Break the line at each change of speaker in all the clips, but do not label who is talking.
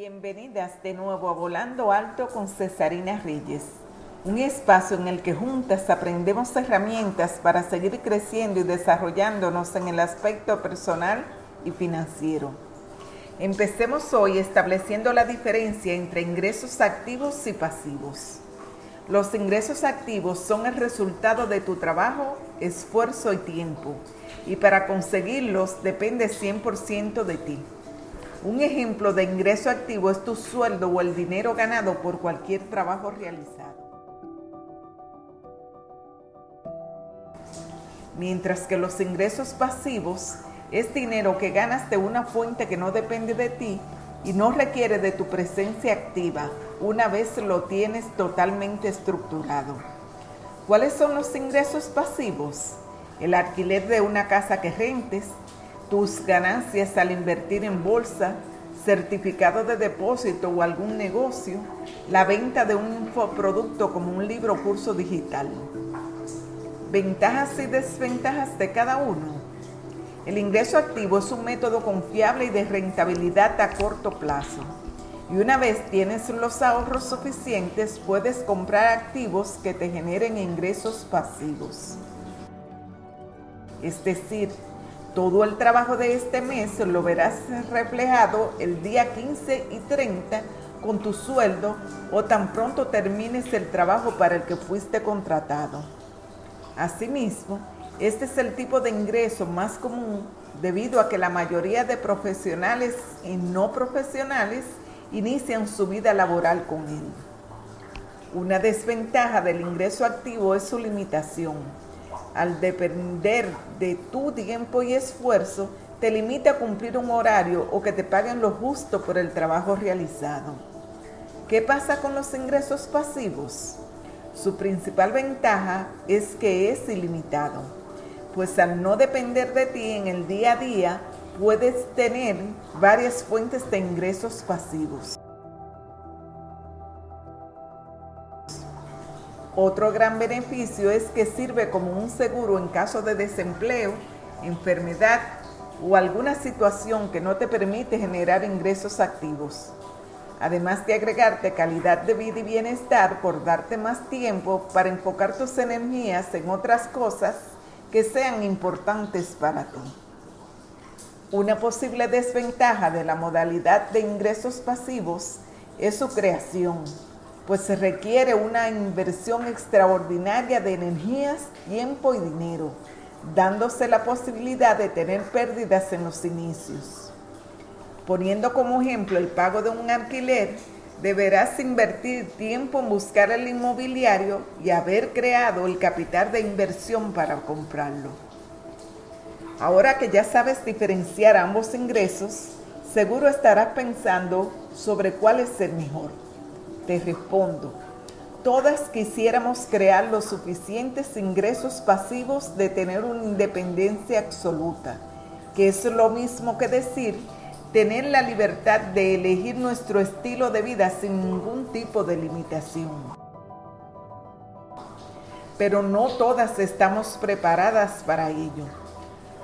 Bienvenidas de nuevo a Volando Alto con Cesarina Reyes, un espacio en el que juntas aprendemos herramientas para seguir creciendo y desarrollándonos en el aspecto personal y financiero. Empecemos hoy estableciendo la diferencia entre ingresos activos y pasivos. Los ingresos activos son el resultado de tu trabajo, esfuerzo y tiempo, y para conseguirlos depende 100% de ti. Un ejemplo de ingreso activo es tu sueldo o el dinero ganado por cualquier trabajo realizado. Mientras que los ingresos pasivos es dinero que ganas de una fuente que no depende de ti y no requiere de tu presencia activa una vez lo tienes totalmente estructurado. ¿Cuáles son los ingresos pasivos? El alquiler de una casa que rentes, tus ganancias al invertir en bolsa, certificado de depósito o algún negocio, la venta de un infoproducto como un libro o curso digital. Ventajas y desventajas de cada uno. El ingreso activo es un método confiable y de rentabilidad a corto plazo. Y una vez tienes los ahorros suficientes, puedes comprar activos que te generen ingresos pasivos. Es decir, todo el trabajo de este mes lo verás reflejado el día 15 y 30 con tu sueldo o tan pronto termines el trabajo para el que fuiste contratado. Asimismo, este es el tipo de ingreso más común debido a que la mayoría de profesionales y no profesionales inician su vida laboral con él. Una desventaja del ingreso activo es su limitación al depender de tu tiempo y esfuerzo, te limita a cumplir un horario o que te paguen lo justo por el trabajo realizado. ¿Qué pasa con los ingresos pasivos? Su principal ventaja es que es ilimitado, pues al no depender de ti en el día a día, puedes tener varias fuentes de ingresos pasivos. Otro gran beneficio es que sirve como un seguro en caso de desempleo, enfermedad o alguna situación que no te permite generar ingresos activos. Además de agregarte calidad de vida y bienestar por darte más tiempo para enfocar tus energías en otras cosas que sean importantes para ti. Una posible desventaja de la modalidad de ingresos pasivos es su creación pues se requiere una inversión extraordinaria de energías, tiempo y dinero, dándose la posibilidad de tener pérdidas en los inicios. Poniendo como ejemplo el pago de un alquiler, deberás invertir tiempo en buscar el inmobiliario y haber creado el capital de inversión para comprarlo. Ahora que ya sabes diferenciar ambos ingresos, seguro estarás pensando sobre cuál es el mejor te respondo, todas quisiéramos crear los suficientes ingresos pasivos de tener una independencia absoluta, que es lo mismo que decir tener la libertad de elegir nuestro estilo de vida sin ningún tipo de limitación. Pero no todas estamos preparadas para ello.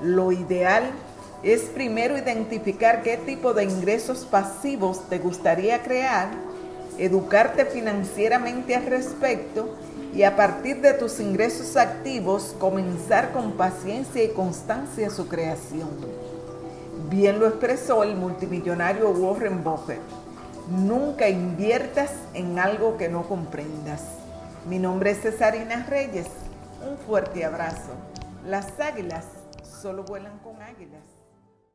Lo ideal es primero identificar qué tipo de ingresos pasivos te gustaría crear educarte financieramente al respecto y a partir de tus ingresos activos comenzar con paciencia y constancia su creación. Bien lo expresó el multimillonario Warren Buffett. Nunca inviertas en algo que no comprendas. Mi nombre es Cesarina Reyes. Un fuerte abrazo. Las águilas solo vuelan con águilas.